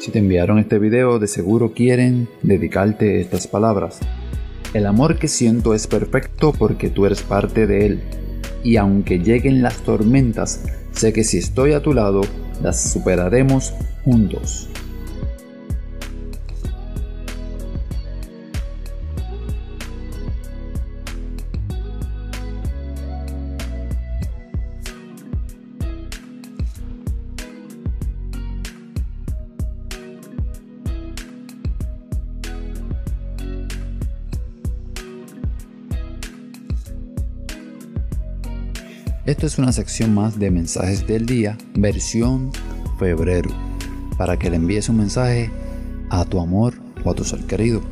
Si te enviaron este video, de seguro quieren dedicarte estas palabras. El amor que siento es perfecto porque tú eres parte de él. Y aunque lleguen las tormentas, sé que si estoy a tu lado, las superaremos juntos. Esto es una sección más de mensajes del día, versión febrero, para que le envíes un mensaje a tu amor o a tu ser querido.